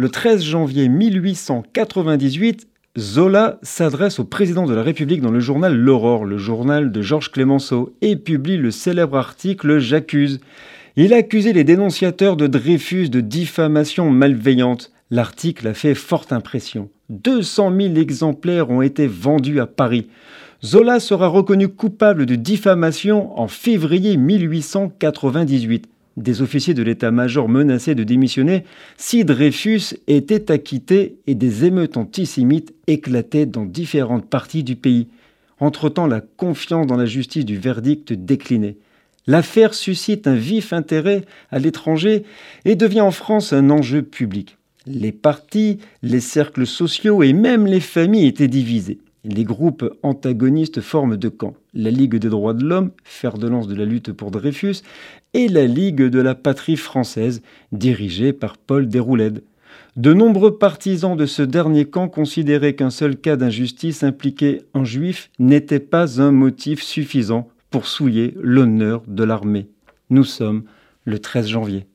Le 13 janvier 1898, Zola s'adresse au président de la République dans le journal L'Aurore, le journal de Georges Clémenceau, et publie le célèbre article J'accuse. Il accusait les dénonciateurs de Dreyfus de diffamation malveillante. L'article a fait forte impression. 200 000 exemplaires ont été vendus à Paris. Zola sera reconnu coupable de diffamation en février 1898 des officiers de l'état-major menaçaient de démissionner si Dreyfus était acquitté et des émeutes antisémites éclataient dans différentes parties du pays. Entre-temps, la confiance dans la justice du verdict déclinait. L'affaire suscite un vif intérêt à l'étranger et devient en France un enjeu public. Les partis, les cercles sociaux et même les familles étaient divisés. Les groupes antagonistes forment deux camps. La Ligue des droits de l'homme, fer de lance de la lutte pour Dreyfus, et la Ligue de la patrie française, dirigée par Paul Déroulède. De nombreux partisans de ce dernier camp considéraient qu'un seul cas d'injustice impliqué un juif n'était pas un motif suffisant pour souiller l'honneur de l'armée. Nous sommes le 13 janvier.